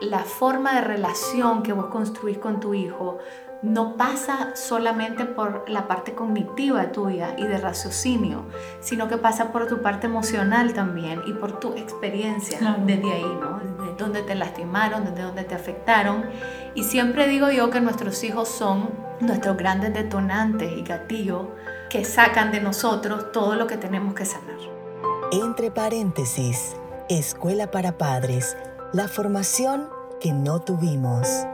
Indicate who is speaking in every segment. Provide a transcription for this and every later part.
Speaker 1: la forma de relación que vos construís con tu hijo no pasa solamente por la parte cognitiva tuya y de raciocinio, sino que pasa por tu parte emocional también y por tu experiencia desde ahí, ¿no? Desde donde te lastimaron, desde donde te afectaron. Y siempre digo yo que nuestros hijos son nuestros grandes detonantes y gatillos que sacan de nosotros todo lo que tenemos que sanar.
Speaker 2: Entre paréntesis, Escuela para Padres, la formación que no tuvimos.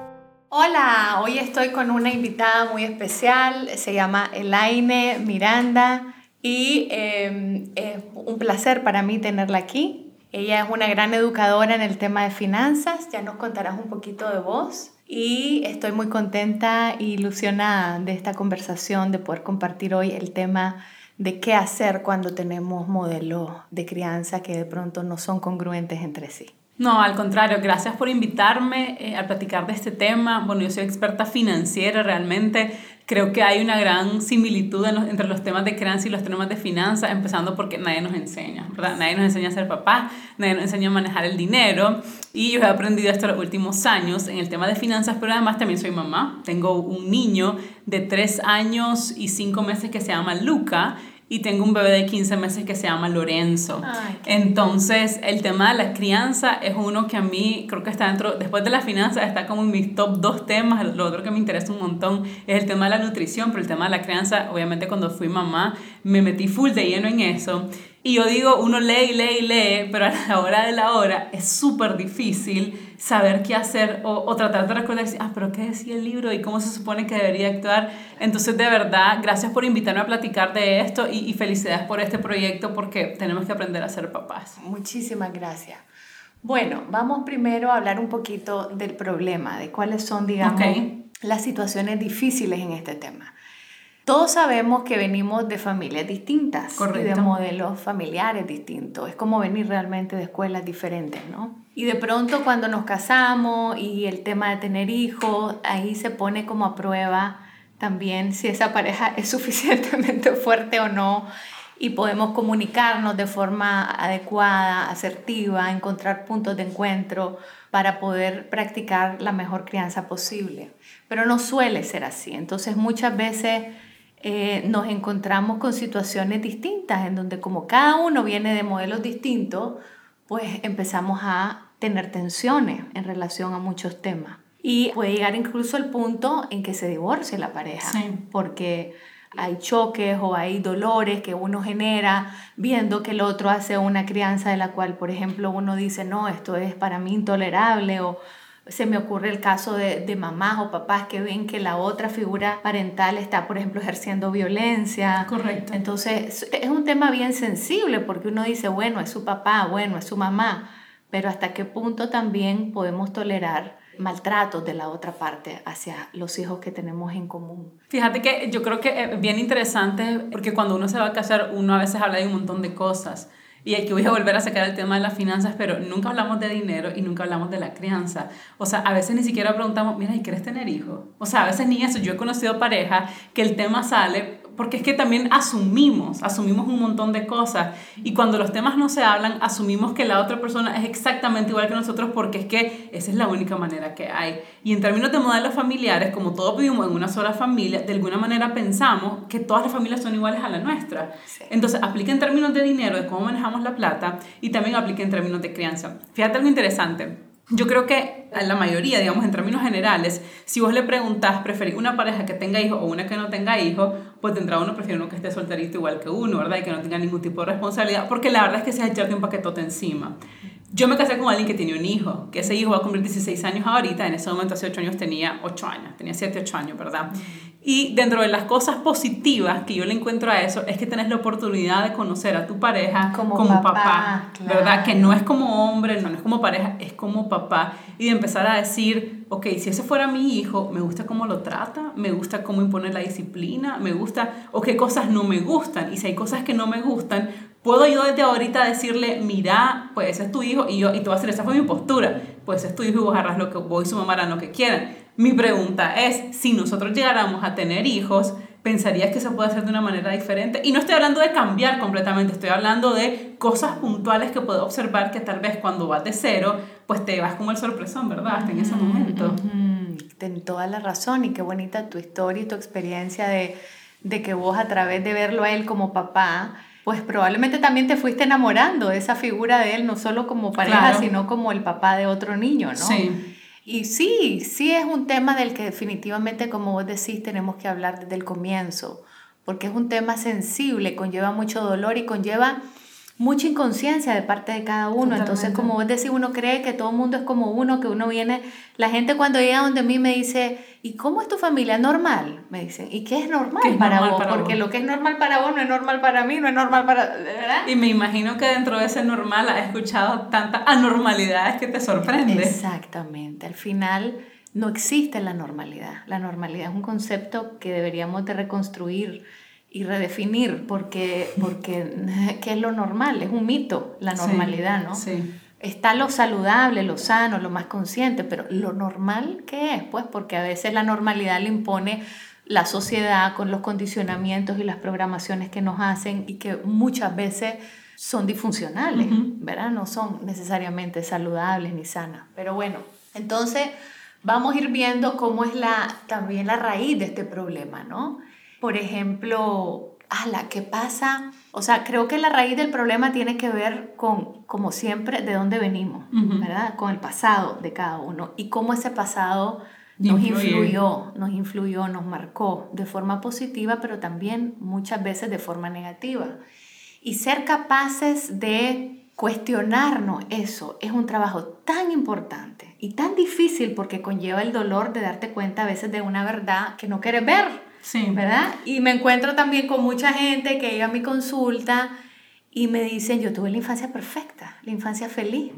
Speaker 1: Hola, hoy estoy con una invitada muy especial, se llama Elaine Miranda y em, es un placer para mí tenerla aquí. Ella es una gran educadora en el tema de finanzas, ya nos contarás un poquito de vos y estoy muy contenta e ilusionada de esta conversación, de poder compartir hoy el tema de qué hacer cuando tenemos modelos de crianza que de pronto no son congruentes entre sí.
Speaker 3: No, al contrario, gracias por invitarme eh, a platicar de este tema. Bueno, yo soy experta financiera realmente. Creo que hay una gran similitud entre los temas de crianza y los temas de finanzas, empezando porque nadie nos enseña, ¿verdad? Nadie nos enseña a ser papá, nadie nos enseña a manejar el dinero. Y yo he aprendido esto los últimos años en el tema de finanzas, pero además también soy mamá. Tengo un niño de tres años y cinco meses que se llama Luca y tengo un bebé de 15 meses que se llama Lorenzo. Entonces, el tema de la crianza es uno que a mí creo que está dentro, después de la finanza, está como en mis top dos temas. Lo otro que me interesa un montón es el tema de la nutrición, pero el tema de la crianza, obviamente cuando fui mamá, me metí full de lleno en eso. Y yo digo, uno lee y lee y lee, pero a la hora de la hora es súper difícil saber qué hacer o, o, tratar de recordar, ah, pero ¿qué decía el libro y cómo se supone que debería actuar? Entonces, de verdad, gracias por invitarme a platicar de esto y, y felicidades por este proyecto porque tenemos que aprender a ser papás.
Speaker 1: Muchísimas gracias. Bueno, vamos primero a hablar un poquito del problema, de cuáles son, digamos, las situaciones difíciles en este tema. Todos sabemos que venimos de familias distintas y de modelos familiares distintos. Es como venir realmente de escuelas diferentes, ¿no? Y de pronto cuando nos casamos y el tema de tener hijos, ahí se pone como a prueba también si esa pareja es suficientemente fuerte o no y podemos comunicarnos de forma adecuada, asertiva, encontrar puntos de encuentro para poder practicar la mejor crianza posible. Pero no suele ser así. Entonces muchas veces eh, nos encontramos con situaciones distintas, en donde como cada uno viene de modelos distintos, pues empezamos a tener tensiones en relación a muchos temas. Y puede llegar incluso al punto en que se divorcie la pareja, porque hay choques o hay dolores que uno genera viendo que el otro hace una crianza de la cual, por ejemplo, uno dice, no, esto es para mí intolerable o se me ocurre el caso de, de, mamás o papás que ven que la otra figura parental está, por ejemplo, ejerciendo violencia.
Speaker 3: Correcto.
Speaker 1: Entonces, es un tema bien sensible porque uno dice, bueno, es su papá, bueno, es su mamá, pero hasta qué punto también podemos tolerar maltratos de la otra parte hacia los hijos que tenemos en común.
Speaker 3: Fíjate que yo creo que es bien interesante porque cuando uno se va a casar, uno a veces habla de un montón de cosas y aquí voy a volver a sacar el tema de las finanzas, pero nunca hablamos de dinero y nunca hablamos de la crianza. O sea, a veces ni siquiera preguntamos, mira, ¿y quieres tener hijos? O sea, a veces ni eso. Yo he conocido pareja que el tema sale porque es que también asumimos, asumimos un montón de cosas y cuando los temas no se hablan, asumimos que la otra persona es exactamente igual que nosotros porque es que esa es la única manera que hay. Y en términos de modelos familiares, como todos vivimos en una sola familia, de alguna manera pensamos que todas las familias son iguales a la nuestra. Entonces, aplica en términos de dinero, de cómo manejamos la plata y también aplica en términos de crianza. Fíjate algo interesante. Yo creo que a la mayoría, digamos, en términos generales, si vos le preguntás, ¿preferís una pareja que tenga hijos o una que no tenga hijos? Pues tendrá uno, prefiere que esté solterito igual que uno, ¿verdad? Y que no tenga ningún tipo de responsabilidad, porque la verdad es que se ha echado un paquetote encima. Yo me casé con alguien que tiene un hijo, que ese hijo va a cumplir 16 años ahorita, en ese momento hace 8 años tenía 8 años, tenía 7, 8 años, ¿verdad? Y dentro de las cosas positivas que yo le encuentro a eso es que tenés la oportunidad de conocer a tu pareja como, papá, ¿verdad? Que no es como hombre, no, es como pareja, es como papá. Y de empezar a decir, ok, si ese fuera mi hijo, me gusta cómo lo trata, me gusta cómo impone la disciplina, me gusta, o qué cosas no me gustan. Y si hay cosas que no me gustan, puedo yo desde ahorita decirle, mira, pues ese es tu hijo y yo, y tú vas a hacer, esa fue mi postura, pues ese es tu hijo y vos agarras lo que vos y su mamá harán lo que quieran mi pregunta es, si nosotros llegáramos a tener hijos, pensarías que se puede hacer de una manera diferente. Y no estoy hablando de cambiar completamente, estoy hablando de cosas puntuales que puedo observar que tal vez cuando vas de cero, pues te vas como el sorpresón, ¿verdad? Hasta en ese momento.
Speaker 1: Ten toda la razón y qué bonita tu historia y tu experiencia de, de que vos a través de verlo a él como papá, pues probablemente también te fuiste enamorando de esa figura de él, no solo como pareja, sino como el papá de otro niño, ¿no? Sí. Y sí, sí es un tema del que definitivamente, como vos decís, tenemos que hablar desde el comienzo, porque es un tema sensible, conlleva mucho dolor y conlleva mucha inconsciencia de parte de cada uno. Entonces, como vos decís, uno cree que todo el mundo es como uno, que uno viene, la gente cuando llega donde mí me dice, ¿y cómo es tu familia? Normal, me dicen. ¿Y qué es normal, para, vos? Porque lo que es normal para vos no es normal para mí, no es normal para... ¿verdad?
Speaker 3: Y me imagino que dentro de ese normal has escuchado tantas anormalidades que te sorprende.
Speaker 1: Exactamente. Al final no existe la normalidad. La normalidad es un concepto que deberíamos de reconstruir y redefinir, porque, porque ¿qué es lo normal? Es un mito la normalidad, ¿no? Sí. Está lo saludable, lo sano, lo más consciente, pero lo normal, ¿qué es? Pues porque a veces la normalidad le impone la sociedad con los condicionamientos y las programaciones que nos hacen y que muchas veces son disfuncionales, ¿verdad? No son necesariamente saludables ni sanas. Pero bueno, entonces vamos a ir viendo cómo es la, también la raíz de este problema, ¿no? Por ejemplo, ala, ¿qué pasa? O sea, creo que la raíz del problema tiene que ver con, como siempre, de dónde venimos, ¿verdad? Con el pasado de cada uno y cómo ese pasado nos influyó, nos influyó, nos marcó de forma positiva, pero también muchas veces de forma negativa. Y ser capaces de cuestionarnos eso es un trabajo tan importante y tan difícil porque conlleva el dolor de darte cuenta a veces de una verdad que no quieres ver. Sí. ¿Verdad? Y me encuentro también con mucha gente que llega a mi consulta y me dicen, yo tuve la infancia perfecta, la infancia feliz.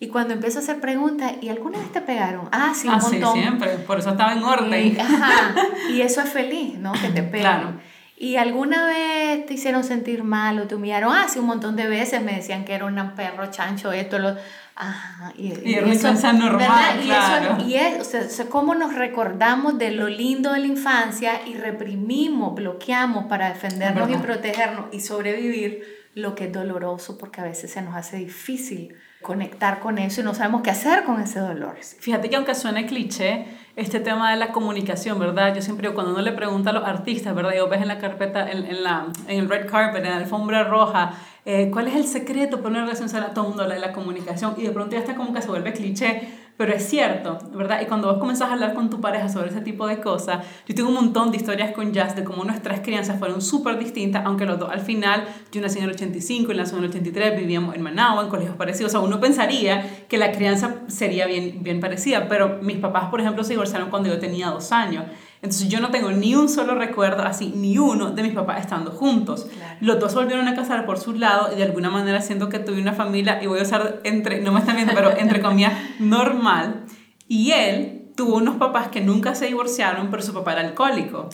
Speaker 1: Y cuando empiezo a hacer preguntas, ¿y alguna vez te pegaron? Ah, sí, un ah,
Speaker 3: montón. Sí, siempre, por eso estaba en orden.
Speaker 1: Y, ajá, y eso es feliz, ¿no? Que te pegan. ¿Y alguna vez te hicieron sentir mal o te humillaron? Ah, sí, un montón de veces me decían que era un perro chancho, esto, lo... Ajá, y,
Speaker 3: y, eso, normal,
Speaker 1: claro. Y, es, o sea, cómo nos recordamos de lo lindo de la infancia y reprimimos, bloqueamos para defendernos y protegernos y sobrevivir lo que es doloroso porque a veces se nos hace difícil conectar con eso y no sabemos qué hacer con ese dolor.
Speaker 3: Fíjate que aunque suene cliché, este tema de la comunicación, ¿verdad? Yo siempre, cuando uno le pregunta a los artistas, ¿verdad? Yo ves en la carpeta, en, en, la, en el red carpet, en la alfombra roja, eh, ¿cuál es el secreto para una relación sana? Todo el mundo habla de la comunicación y de pronto ya está como que se vuelve cliché, pero es cierto, ¿verdad? Y cuando vos comenzás a hablar con tu pareja sobre ese tipo de cosas, yo tengo un montón de historias con Jazz de cómo nuestras crianzas fueron súper distintas, aunque los dos al final, yo nací en el 85 y nací en el 83, vivíamos en Managua, en colegios parecidos, o sea, uno pensaría que la crianza sería bien, bien parecida, pero mis papás, por ejemplo, se divorciaron cuando yo tenía dos años. Entonces yo no tengo ni un solo recuerdo, así, ni uno de mis papás estando juntos. Los dos volvieron a casar por su lado y de alguna manera siento que tuve una familia, y voy a usar entre, no me están viendo, pero entre comillas, normal. Y él tuvo unos papás que nunca se divorciaron, pero su papá era alcohólico.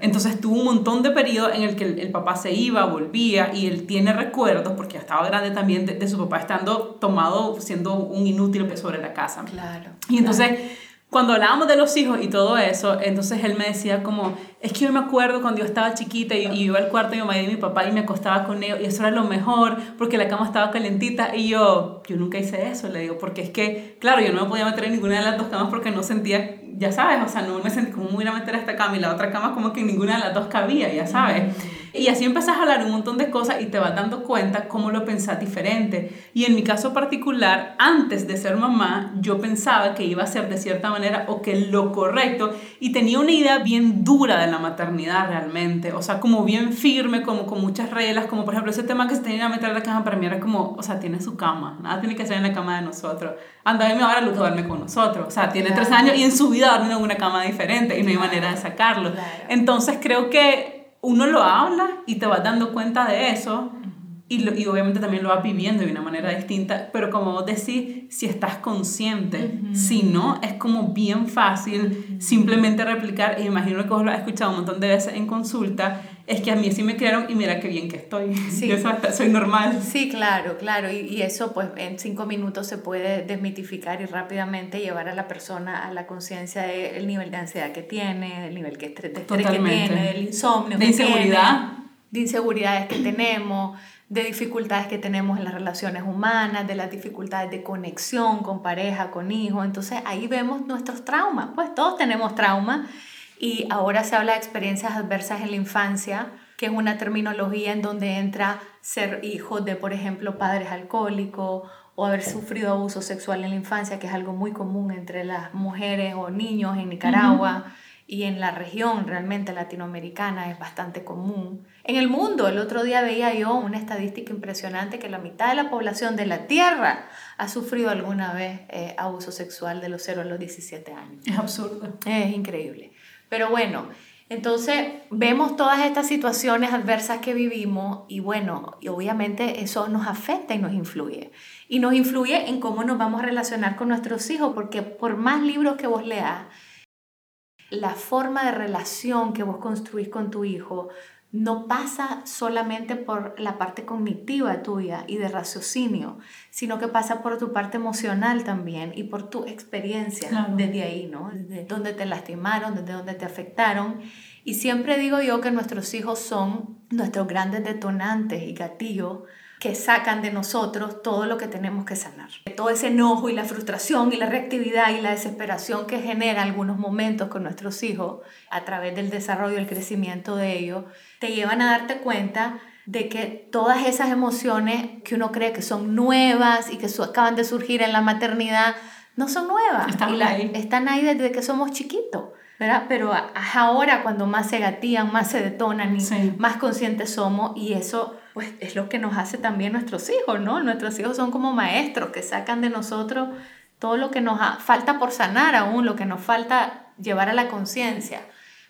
Speaker 3: Entonces tuvo un montón de periodos en el que el, papá se iba, volvía, y él tiene recuerdos, porque ya estaba grande también, de, su papá estando tomado, siendo un inútil sobre la casa.
Speaker 1: Claro.
Speaker 3: Y entonces cuando hablábamos de los hijos y todo eso, entonces él me decía como, es que yo me acuerdo cuando yo estaba chiquita y, y iba al cuarto de mi mamá y mi papá y me acostaba con ellos y eso era lo mejor porque la cama estaba calentita y yo, yo nunca hice eso, le digo, porque es que, claro, yo no me podía meter en ninguna de las dos camas porque no sentía, ya sabes, o sea, no me sentí como voy a meter a esta cama y la otra cama como que ninguna de las dos cabía, ya sabes. Y así empezás a hablar un montón de cosas y te vas dando cuenta cómo lo pensás diferente. Y en mi caso particular, antes de ser mamá, yo pensaba que iba a ser de cierta manera o que lo correcto y tenía una idea bien dura de la maternidad realmente. O sea, como bien firme, como con muchas reglas, como por ejemplo ese tema que se tenía que meter a la cama para mí era como, o sea, tiene su cama, nada tiene que ser en la cama de nosotros. Anda, dime ahora Luz duerme con nosotros. O sea, tiene tres años y en su vida duerme en una cama diferente y no hay manera de sacarlo. Entonces creo que uno lo habla y te vas dando cuenta de eso y, y, obviamente también lo vas viviendo de una manera distinta, pero como vos decís, si estás consciente, si no, es como bien fácil simplemente replicar, y imagino que vos lo has escuchado un montón de veces en consulta, es que a mí sí me criaron y mira qué bien que estoy. Sí. Yo soy normal.
Speaker 1: Sí, claro, claro. Y, y, eso pues en cinco minutos se puede desmitificar y rápidamente llevar a la persona a la conciencia del nivel de ansiedad que tiene, del nivel de estrés que tiene, del insomnio.
Speaker 3: De inseguridad.
Speaker 1: de inseguridades que tenemos de dificultades que tenemos en las relaciones humanas, de las dificultades de conexión con pareja, con hijos. Entonces ahí vemos nuestros traumas. Pues todos tenemos traumas y ahora se habla de experiencias adversas en la infancia, que es una terminología en donde entra ser hijo de, por ejemplo, padres alcohólicos o haber sufrido abuso sexual en la infancia, que es algo muy común entre las mujeres o niños en Nicaragua. Y en la región realmente latinoamericana es bastante común. En el mundo, el otro día veía yo una estadística impresionante que la mitad de la población de la Tierra ha sufrido alguna vez eh, abuso sexual de los 0 a los 17 años.
Speaker 3: Es absurdo.
Speaker 1: Es increíble. Pero bueno, entonces vemos todas estas situaciones adversas que vivimos y bueno, y obviamente eso nos afecta y nos influye. Y nos influye en cómo nos vamos a relacionar con nuestros hijos, porque por más libros que vos leas, la forma de relación que vos construís con tu hijo no pasa solamente por la parte cognitiva tuya y de raciocinio, sino que pasa por tu parte emocional también y por tu experiencia desde ahí, ¿no? Desde dónde te lastimaron, desde dónde te afectaron. Y siempre digo yo que nuestros hijos son nuestros grandes detonantes y gatillos que sacan de nosotros todo lo que tenemos que sanar. Todo ese enojo y la frustración y la reactividad y la desesperación que genera algunos momentos con nuestros hijos a través del desarrollo y el crecimiento de ellos, te llevan a darte cuenta de que todas esas emociones que uno cree que son nuevas y que acaban de surgir en la maternidad, no son nuevas.
Speaker 3: Están ahí.
Speaker 1: Están ahí desde que somos chiquitos. ¿verdad? Pero ahora cuando más se gatillan, más se detonan y más conscientes somos y eso pues es lo que nos hace también nuestros hijos, ¿no? Nuestros hijos son como maestros que sacan de nosotros todo lo que nos falta por sanar aún, lo que nos falta llevar a la conciencia.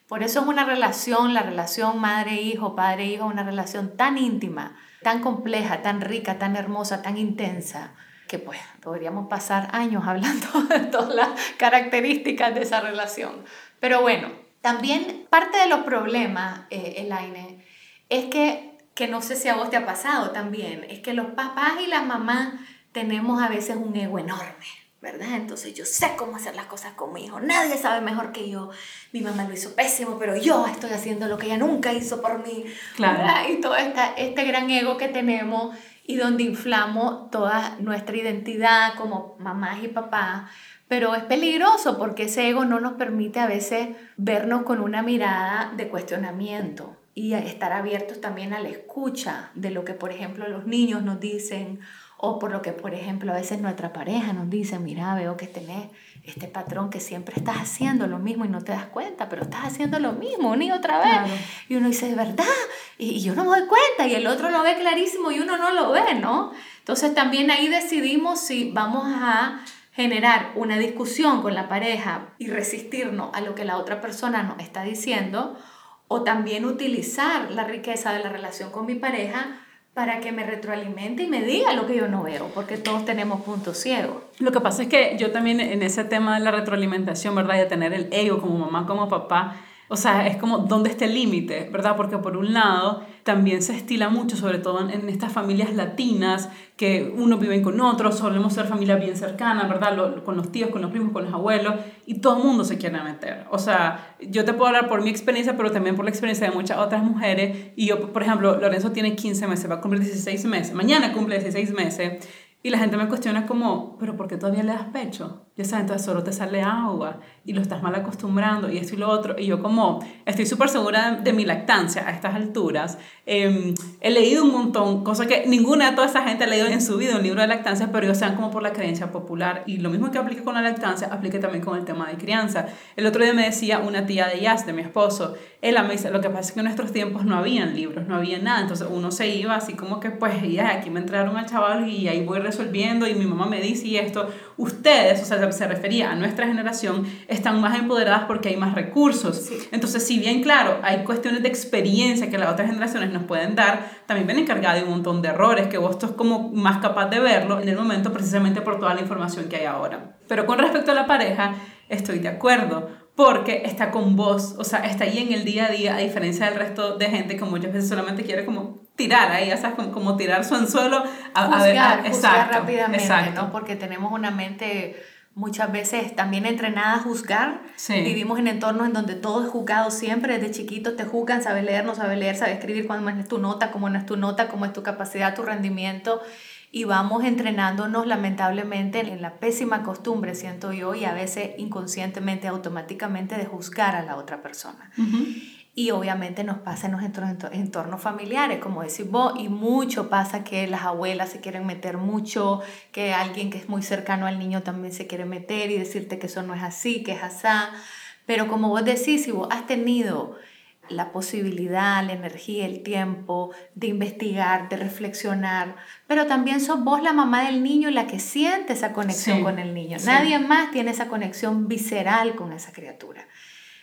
Speaker 1: Por eso es una relación, la relación madre-hijo, padre-hijo, una relación tan íntima, tan compleja, tan rica, tan hermosa, tan intensa, que pues podríamos pasar años hablando de todas las características de esa relación. Pero bueno, también parte de los problemas, eh, Elaine, es que, que no sé si a vos te ha pasado también, es que los papás y las mamás tenemos a veces un ego enorme. ¿verdad? Entonces yo sé cómo hacer las cosas con mi hijo, nadie sabe mejor que yo, mi mamá lo hizo pésimo, pero yo estoy haciendo lo que ella nunca hizo por mí, claro. Y todo esta, este gran ego que tenemos y donde inflamos toda nuestra identidad como mamás y papás, pero es peligroso porque ese ego no nos permite a veces vernos con una mirada de cuestionamiento y estar abiertos también a la escucha de lo que, por ejemplo, los niños nos dicen o por lo que, por ejemplo, a veces nuestra pareja nos dice, mira, veo que tenés este patrón que siempre estás haciendo lo mismo y no te das cuenta, pero estás haciendo lo mismo y otra vez. Y uno dice, ¿verdad? Y, y yo no me doy cuenta y el otro lo ve clarísimo y uno no lo ve, ¿no? Entonces también ahí decidimos si vamos a generar una discusión con la pareja y resistirnos a lo que la otra persona nos está diciendo, o también utilizar la riqueza de la relación con mi pareja para que me retroalimente y me diga lo que yo no veo, porque todos tenemos puntos ciegos.
Speaker 3: Lo que pasa es que yo también en ese tema de la retroalimentación, ¿verdad? De tener el ego como mamá, como papá, o sea, es como dónde está el límite, ¿verdad? Porque por un lado también se estila mucho, sobre todo en, estas familias latinas, que uno vive con otros, solemos ser familia bien cercana, ¿verdad? con los tíos, con los primos, con los abuelos, y todo el mundo se quiere meter. O sea, yo te puedo hablar por mi experiencia, pero también por la experiencia de muchas otras mujeres. Y yo, por ejemplo, Lorenzo tiene 15 meses, va a cumplir 16 meses, mañana cumple 16 meses. Y la gente me cuestiona como, pero ¿por qué todavía le das pecho? Ya sabes, entonces solo te sale agua y lo estás mal acostumbrando y esto y lo otro. Y yo como, estoy súper segura de, mi lactancia a estas alturas. Em, he leído un montón, cosas que ninguna de toda esa gente ha leído en su vida un libro de lactancia, pero ellos sean como por la creencia popular. Y lo mismo que aplique con la lactancia, aplique también con el tema de crianza. El otro día me decía una tía de Jazz, de mi esposo, ella me dice, lo que pasa es que en nuestros tiempos no habían libros, no había nada. Entonces uno se iba así como que, pues, ya, aquí me entraron al chaval y ahí voy resolviendo y mi mamá me dice y esto, ustedes, o sea, se refería a nuestra generación, están más empoderadas porque hay más recursos. Entonces, si bien, claro, hay cuestiones de experiencia que las otras generaciones nos pueden dar, también vienen cargadas de un montón de errores que vos sos como más capaz de verlo en el momento precisamente por toda la información que hay ahora. Pero con respecto a la pareja, estoy de acuerdo porque está con vos, o sea, está ahí en el día a día, a diferencia del resto de gente que muchas veces solamente quiere como tirar ahí, o sea, como, tirar su anzuelo
Speaker 1: a, a ver, exacto, rápidamente, ¿no? Porque tenemos una mente muchas veces también entrenada a juzgar. Vivimos en entornos en donde todo es juzgado siempre, desde chiquitos te juzgan, sabes leer, no sabes leer, sabes escribir, cuándo es tu nota, cómo no es tu nota, cómo es tu capacidad, tu rendimiento. Y vamos entrenándonos lamentablemente en la pésima costumbre, siento yo, y a veces inconscientemente, automáticamente de juzgar a la otra persona. Y obviamente nos pasa en nuestros entornos familiares, como decís vos, y mucho pasa que las abuelas se quieren meter mucho, que alguien que es muy cercano al niño también se quiere meter y decirte que eso no es así, que es así. Pero como vos decís, si vos has tenido la posibilidad, la energía, el tiempo de investigar, de reflexionar, pero también sos vos la mamá del niño la que siente esa conexión con el niño. Nadie más tiene esa conexión visceral con esa criatura.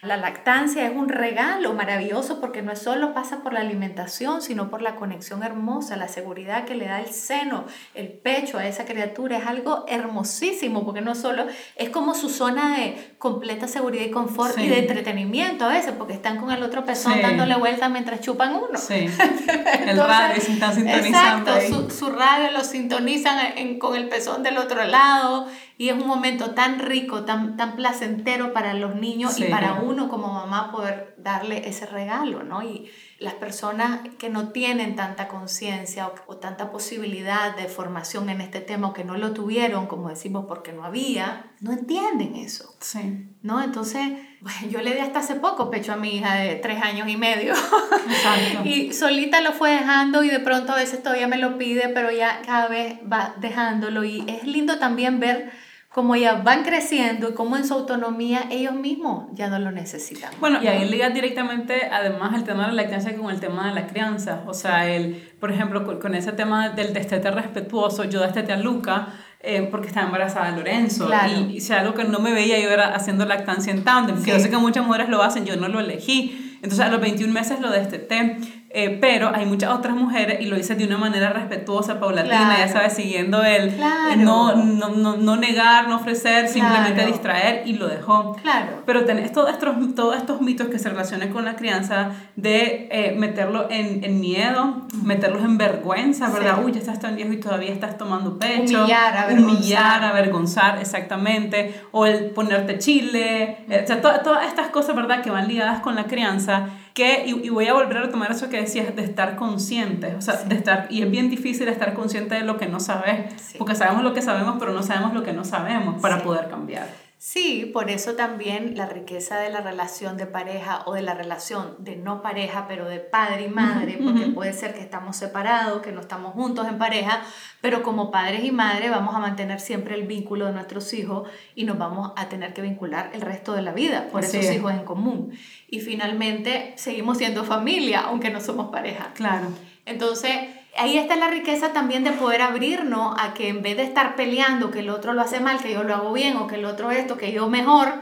Speaker 1: La lactancia es un regalo maravilloso porque no solo pasa por la alimentación, sino por la conexión hermosa, la seguridad que le da el seno, el pecho a esa criatura. Es algo hermosísimo porque no solo es como su zona de completa seguridad y confort y de entretenimiento a veces, porque están con el otro pezón dándole vuelta mientras chupan uno. Sí. el radio se está sintonizando. Exacto, su, radio lo sintonizan con el pezón del otro lado y es un momento tan rico, tan, tan placentero para los niños y para uno como mamá poder darle ese regalo, ¿no? Y las personas que no tienen tanta conciencia o, tanta posibilidad de formación en este tema o que no lo tuvieron, como decimos, porque no había, no entienden eso. Sí. ¿No? Entonces, bueno, yo le di hasta hace poco pecho a mi hija de tres años y medio. Exacto. y solita lo fue dejando y de pronto a veces todavía me lo pide, pero ya cada vez va dejándolo. Y es lindo también ver como ya van creciendo y como en su autonomía ellos mismos ya no lo necesitan.
Speaker 3: Bueno, y ahí liga directamente además el tema de la lactancia con el tema de la crianza. O sea, el, por ejemplo, con, ese tema del destete respetuoso, yo destete a Luca eh, porque estaba embarazada de Lorenzo. Y, y sea algo que no me veía yo era haciendo lactancia en tándem, que yo sé que muchas mujeres lo hacen, yo no lo elegí. Entonces a los 21 meses lo desteté. Eh, pero hay muchas otras mujeres y lo dice de una manera respetuosa, paulatina, ya sabes, siguiendo el no, no, no, no, negar, no ofrecer, simplemente distraer y lo dejó. Claro. Pero tenés todos estos, todos estos mitos que se relacionan con la crianza de eh, meterlo en, en miedo, meterlos en vergüenza, ¿verdad? Uy, ya estás tan viejo y todavía estás tomando pecho. Humillar, avergonzar. Humillar, avergonzar, exactamente. O el ponerte chile. Eh, o sea, todas estas cosas, ¿verdad? Que van ligadas con la crianza que, y, voy a volver a retomar eso que decías, de estar consciente, o sea, de estar, y es bien difícil estar consciente de lo que no sabes, porque sabemos lo que sabemos, pero no sabemos lo que no sabemos para poder cambiar.
Speaker 1: Sí, por eso también la riqueza de la relación de pareja o de la relación de no pareja, pero de padre y madre, porque puede ser que estamos separados, que no estamos juntos en pareja, pero como padres y madre vamos a mantener siempre el vínculo de nuestros hijos y nos vamos a tener que vincular el resto de la vida por esos hijos en común. Y finalmente seguimos siendo familia, aunque no somos pareja. Claro. Entonces, ahí está la riqueza también de poder abrirnos a que en vez de estar peleando que el otro lo hace mal, que yo lo hago bien o que el otro esto, que yo mejor,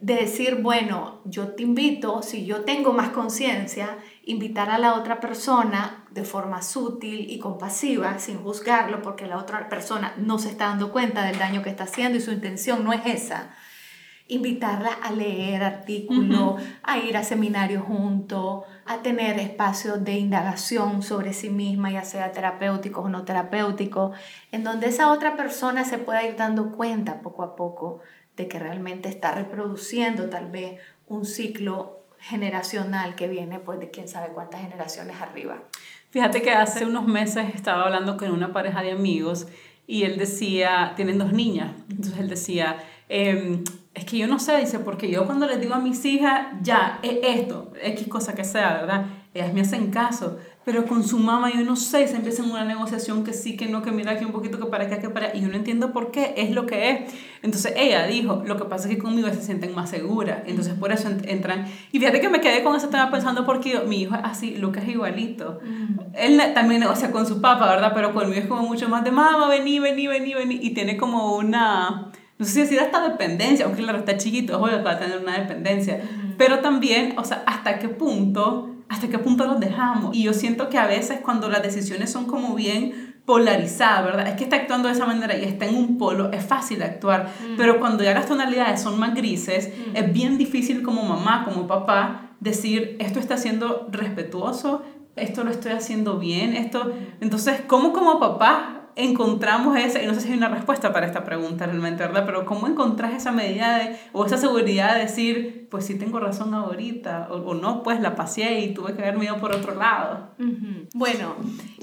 Speaker 1: de decir, bueno, yo te invito, si yo tengo más conciencia, invitar a la otra persona de forma sutil y compasiva, sin juzgarlo, porque la otra persona no se está dando cuenta del daño que está haciendo y su intención no es esa invitarla a leer artículos, a ir a seminarios juntos, a tener espacios de indagación sobre sí misma, ya sea terapéuticos o no terapéuticos, en donde esa otra persona se pueda ir dando cuenta poco a poco de que realmente está reproduciendo tal vez un ciclo generacional que viene pues de quién sabe cuántas generaciones arriba.
Speaker 3: Fíjate que hace unos meses estaba hablando con una pareja de amigos y él decía, tienen dos niñas, entonces él decía, eh, es que yo no sé, dice, porque yo cuando les digo a mis hijas, ya, es esto, X cosa que sea, ¿verdad? Ellas me hacen caso, pero con su mamá yo no sé, se empieza en una negociación que sí, que no, que mira aquí un poquito, que para acá, que para y yo no entiendo por qué, es lo que es. Entonces ella dijo, lo que pasa es que conmigo se sienten más seguras, entonces por eso entran. Y fíjate que me quedé con ese tema pensando porque mi hijo es así, Lucas es igualito. Mm. Él también negocia con su papá, ¿verdad? Pero conmigo es como mucho más de mamá, vení, vení, vení, vení, y tiene como una no sé si decir hasta dependencia, aunque claro, está chiquito, es obvio que va a tener una dependencia, pero también, o sea, hasta qué punto, hasta qué punto los dejamos. Y yo siento que a veces cuando las decisiones son como bien polarizada, ¿verdad? Es que está actuando de esa manera y está en un polo, es fácil actuar, mm. pero cuando ya las tonalidades son más grises, mm. es bien difícil como mamá, como papá, decir, esto está siendo respetuoso, esto lo estoy haciendo bien, esto... Entonces, ¿cómo como papá encontramos esa, y no sé si hay una respuesta para esta pregunta realmente, ¿verdad? Pero ¿cómo encontrás esa medida de, o esa seguridad de decir, pues sí tengo razón ahorita, o, no, pues la pasé y tuve que haberme ido por otro lado?
Speaker 1: Bueno,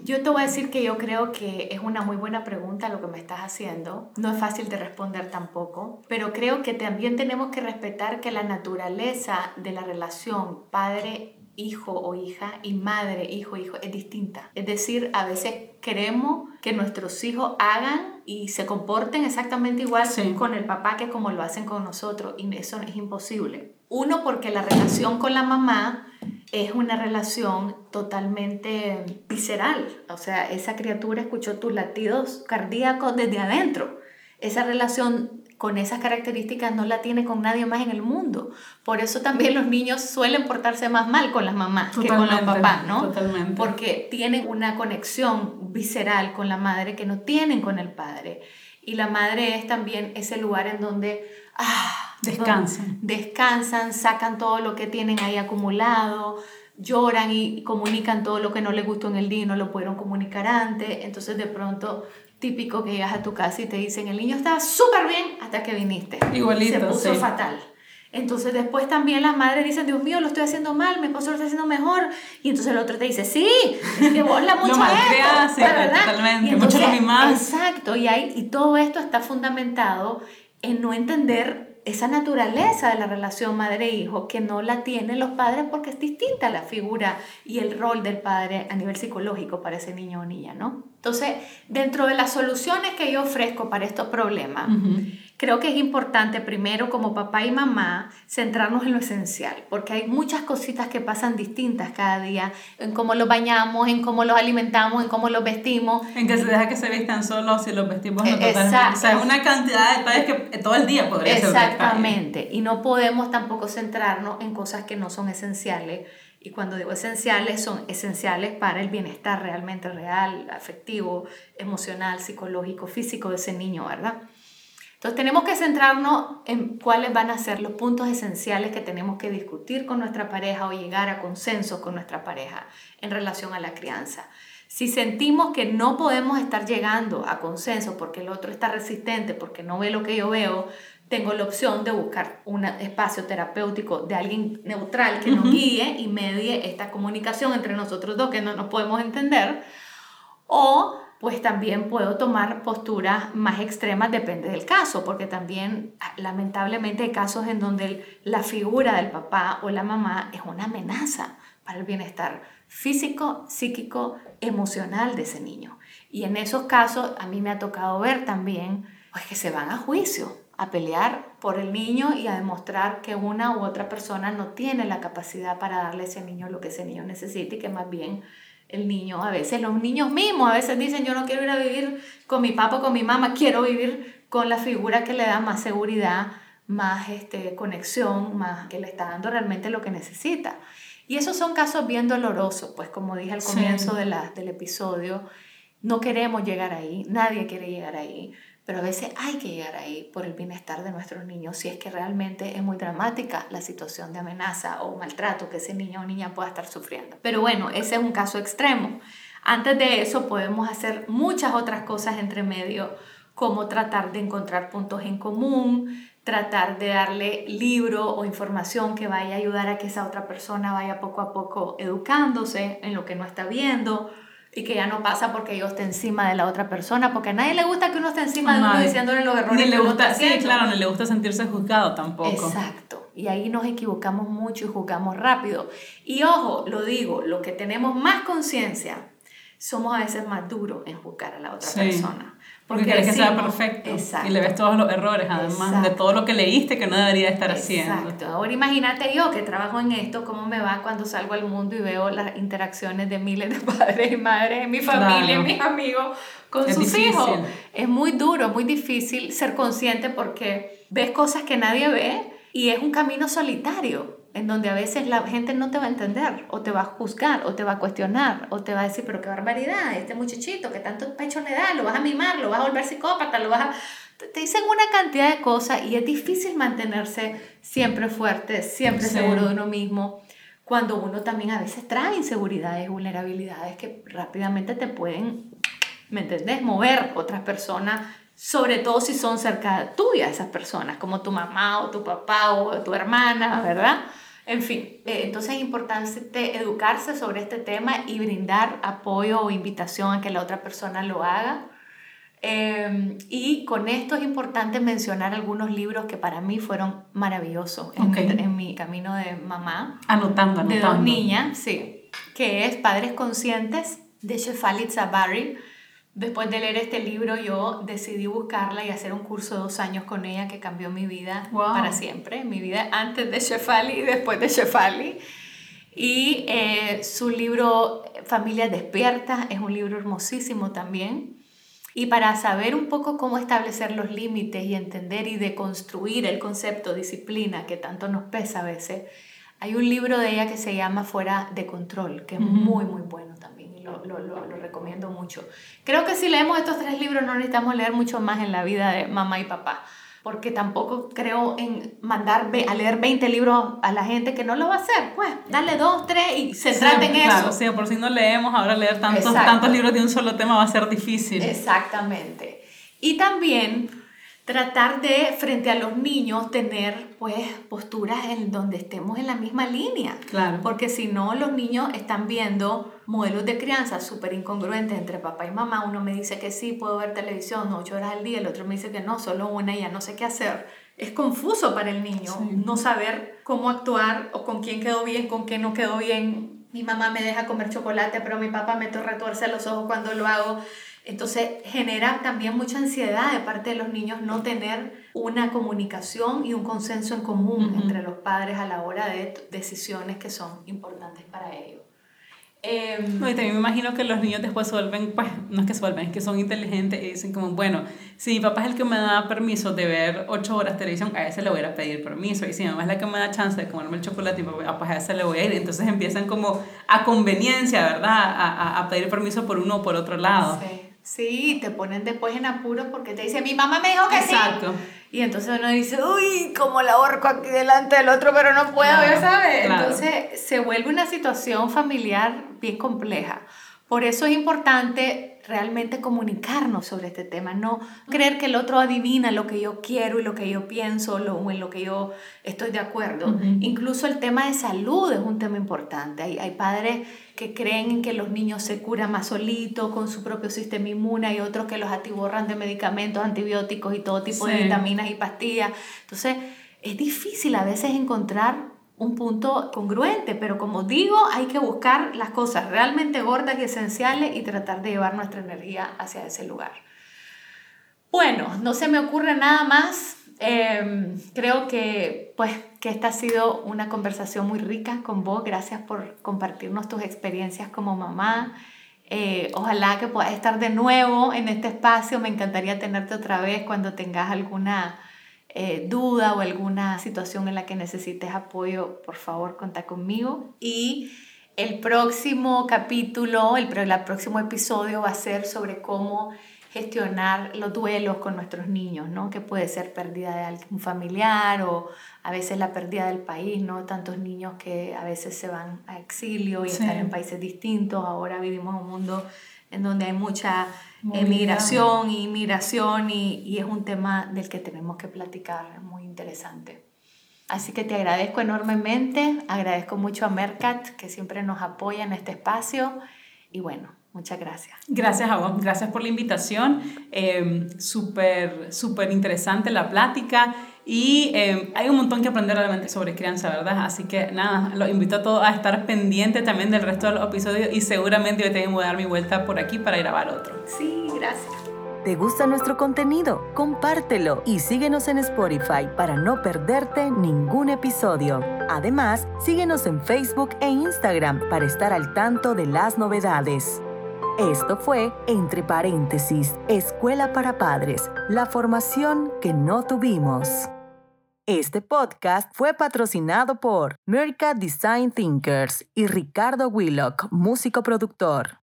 Speaker 1: yo te voy a decir que yo creo que es una muy buena pregunta lo que me estás haciendo. No es fácil de responder tampoco, pero creo que también tenemos que respetar que la naturaleza de la relación padre hijo o hija y madre, hijo, hijo, es distinta. Es decir, a veces queremos que nuestros hijos hagan y se comporten exactamente igual con el papá que como lo hacen con nosotros y eso es imposible. Uno, porque la relación con la mamá es una relación totalmente visceral, o sea, esa criatura escuchó tus latidos cardíacos desde adentro. Esa relación con esas características no la tiene con nadie más en el mundo. Por eso también los niños suelen portarse más mal con las mamás que con los papás, ¿no? Totalmente. Porque tienen una conexión visceral con la madre que no tienen con el padre. Y la madre es también ese lugar en donde ah,
Speaker 3: descansan.
Speaker 1: descansan, sacan todo lo que tienen ahí acumulado, lloran y comunican todo lo que no les gustó en el día y no lo pudieron comunicar antes. Entonces de pronto típico que llegas a tu casa y te dicen, el niño estaba súper bien hasta que viniste.
Speaker 3: Igualito.
Speaker 1: Se puso fatal. Entonces después también las madres dicen, Dios mío, lo estoy haciendo mal, mi esposo lo está haciendo mejor. Y entonces el otro te dice, sí, que vos la mucho
Speaker 3: esto, ¿verdad? totalmente, mucho lo.
Speaker 1: Exacto, y, hay, y todo esto está fundamentado en no entender esa naturaleza de la relación madre-hijo que no la tienen los padres porque es distinta la figura y el rol del padre a nivel psicológico para ese niño o niña, ¿no? Entonces, dentro de las soluciones que yo ofrezco para estos problemas, creo que es importante primero como papá y mamá centrarnos en lo esencial, porque hay muchas cositas que pasan distintas cada día, en cómo los bañamos, en cómo los alimentamos, en cómo los vestimos.
Speaker 3: En que se deja que se vistan solos si los vestimos no totalmente. O sea, es una cantidad de detalles que todo el día podría
Speaker 1: ser. Exactamente, y no podemos tampoco centrarnos en cosas que no son esenciales. Y cuando digo esenciales, son esenciales para el bienestar realmente real, afectivo, emocional, psicológico, físico de ese niño, ¿verdad? Entonces tenemos que centrarnos en cuáles van a ser los puntos esenciales que tenemos que discutir con nuestra pareja o llegar a consensos con nuestra pareja en relación a la crianza. Si sentimos que no podemos estar llegando a consenso porque el otro está resistente, porque no ve lo que yo veo, tengo la opción de buscar un espacio terapéutico de alguien neutral que nos guíe y medie esta comunicación entre nosotros dos que no nos podemos entender. O pues también puedo tomar posturas más extremas, depende del caso, porque también lamentablemente hay casos en donde la figura del papá o la mamá es una amenaza para el bienestar físico, psíquico, emocional de ese niño. Y en esos casos a mí me ha tocado ver también pues, que se van a juicio, a pelear por el niño y a demostrar que una u otra persona no tiene la capacidad para darle a ese niño lo que ese niño necesita y que más bien el niño, a veces los niños mismos, a veces dicen yo no quiero ir a vivir con mi papá, con mi mamá, quiero vivir con la figura que le da más seguridad, más este, conexión, más que le está dando realmente lo que necesita. Y esos son casos bien dolorosos, pues como dije al comienzo de la, del episodio, no queremos llegar ahí, nadie quiere llegar ahí, pero a veces hay que llegar ahí por el bienestar de nuestros niños, si es que realmente es muy dramática la situación de amenaza o maltrato que ese niño o niña pueda estar sufriendo. Pero bueno, ese es un caso extremo. Antes de eso podemos hacer muchas otras cosas entre medio, como tratar de encontrar puntos en común, tratar de darle libro o información que vaya a ayudar a que esa otra persona vaya poco a poco educándose en lo que no está viendo y que ya no pasa porque yo esté encima de la otra persona, porque a nadie le gusta que uno esté encima de uno diciéndole los errores
Speaker 3: ni le gusta, Sí, claro, no le gusta sentirse juzgado tampoco.
Speaker 1: Exacto. Y ahí nos equivocamos mucho y juzgamos rápido. Y ojo, lo digo, lo que tenemos más conciencia, somos a veces más duros en juzgar a la otra persona.
Speaker 3: Porque, quieres que sea perfecto. Exacto. Y le ves todos los errores, además de todo lo que leíste que no debería estar haciendo.
Speaker 1: Exacto. Ahora imagínate yo que trabajo en esto, cómo me va cuando salgo al mundo y veo las interacciones de miles de padres y madres en mi familia, en mis amigos, con sus hijos. Es muy duro, muy difícil ser consciente porque ves cosas que nadie ve y es un camino solitario en donde a veces la gente no te va a entender, o te va a juzgar, o te va a cuestionar, o te va a decir, pero qué barbaridad, este muchachito que tanto pecho le da, lo vas a mimar, lo vas a volver psicópata, lo vas a... Te dicen una cantidad de cosas y es difícil mantenerse siempre fuerte, siempre seguro de uno mismo, cuando uno también a veces trae inseguridades, vulnerabilidades que rápidamente te pueden, ¿me entendés?, mover otras personas sobre todo si son cerca tuya esas personas, como tu mamá o tu papá o tu hermana, ¿verdad? En fin, eh, entonces es importante educarse sobre este tema y brindar apoyo o invitación a que la otra persona lo haga. Em, y con esto es importante mencionar algunos libros que para mí fueron maravillosos en, en, mi camino de mamá.
Speaker 3: Anotando, anotando.
Speaker 1: De dos niñas, sí. Que es Padres Conscientes de Shefali Zabari Después de leer este libro, yo decidí buscarla y hacer un curso de dos años con ella que cambió mi vida para siempre. Mi vida antes de Shefali y después de Shefali. Y eh, su libro Familia Despierta es un libro hermosísimo también. Y para saber un poco cómo establecer los límites y entender y deconstruir el concepto disciplina que tanto nos pesa a veces, hay un libro de ella que se llama Fuera de Control, que es muy, muy bueno también lo, lo, lo, recomiendo mucho. Creo que si leemos estos tres libros no necesitamos leer mucho más en la vida de mamá y papá, porque tampoco creo en mandar a leer 20 libros a la gente que no lo va a hacer. Pues, dale dos, tres y se sí, en
Speaker 3: claro,
Speaker 1: eso.
Speaker 3: Sí, por si no leemos, ahora leer tantos, tantos libros de un solo tema va a ser difícil.
Speaker 1: Exactamente. Y también tratar de, frente a los niños, tener pues posturas en donde estemos en la misma línea.
Speaker 3: Claro.
Speaker 1: Porque si no, los niños están viendo modelos de crianza súper incongruentes entre papá y mamá. Uno me dice que sí, puedo ver televisión ocho horas al día, el otro me dice que no, solo una y ya no sé qué hacer. Es confuso para el niño no saber cómo actuar o con quién quedó bien, con quién no quedó bien. Mi mamá me deja comer chocolate, pero mi papá me retuerce los ojos cuando lo hago. Entonces genera también mucha ansiedad de parte de los niños no tener una comunicación y un consenso en común entre los padres a la hora de decisiones que son importantes para ellos.
Speaker 3: Eh, no, y también me imagino que los niños después se vuelven, pues, no es que se vuelven, es que son inteligentes y dicen como, bueno, si mi papá es el que me da permiso de ver ocho horas de televisión, a ese le voy a pedir permiso. Y si mi mamá es la que me da chance de comerme el chocolate, ah, pues a ese le voy a ir. Entonces empiezan como a conveniencia, ¿verdad? A, a, a pedir permiso por uno o por otro lado.
Speaker 1: Sí. Sí, te ponen después en apuros porque te dicen, mi mamá me dijo que Exacto. Y entonces uno dice, uy, como la ahorco aquí delante del otro, pero no puedo, ya sabes. Entonces se vuelve una situación familiar bien compleja. Por eso es importante realmente comunicarnos sobre este tema, no creer que el otro adivina lo que yo quiero y lo que yo pienso o en lo que yo estoy de acuerdo. Incluso el tema de salud es un tema importante. Hay, hay padres que creen que los niños se curan más solitos con su propio sistema inmune y otros que los atiborran de medicamentos, antibióticos y todo tipo de vitaminas y pastillas. Entonces, es difícil a veces encontrar un punto congruente, pero como digo, hay que buscar las cosas realmente gordas y esenciales y tratar de llevar nuestra energía hacia ese lugar. Bueno, no se me ocurre nada más. Em, creo que, pues, que esta ha sido una conversación muy rica con vos. Gracias por compartirnos tus experiencias como mamá. Eh, ojalá que puedas estar de nuevo en este espacio. Me encantaría tenerte otra vez cuando tengas alguna eh, duda o alguna situación en la que necesites apoyo, por favor, contá conmigo. Y el próximo capítulo, el, próximo episodio va a ser sobre cómo gestionar los duelos con nuestros niños, ¿no? Que puede ser pérdida de algún familiar o a veces la pérdida del país, ¿no? Tantos niños que a veces se van a exilio y están en países distintos. Ahora vivimos un mundo en donde hay mucha emigración y inmigración y, y, es un tema del que tenemos que platicar, muy interesante. Así que te agradezco enormemente, agradezco mucho a Mercat que siempre nos apoya en este espacio y bueno, muchas gracias.
Speaker 3: Gracias a vos, gracias por la invitación, eh, súper, súper interesante la plática y eh, hay un montón que aprender realmente sobre crianza, ¿verdad? Así que nada, los invito a todos a estar pendientes también del resto de los episodios y seguramente yo tengo que dar mi vuelta por aquí para grabar otro.
Speaker 1: Sí, gracias.
Speaker 2: ¿Te gusta nuestro contenido? Compártelo y síguenos en Spotify para no perderte ningún episodio. Además, síguenos en Facebook e Instagram para estar al tanto de las novedades. Esto fue, entre paréntesis, Escuela para Padres, la formación que no tuvimos. Este podcast fue patrocinado por Merca Design Thinkers y Ricardo Willock, músico productor.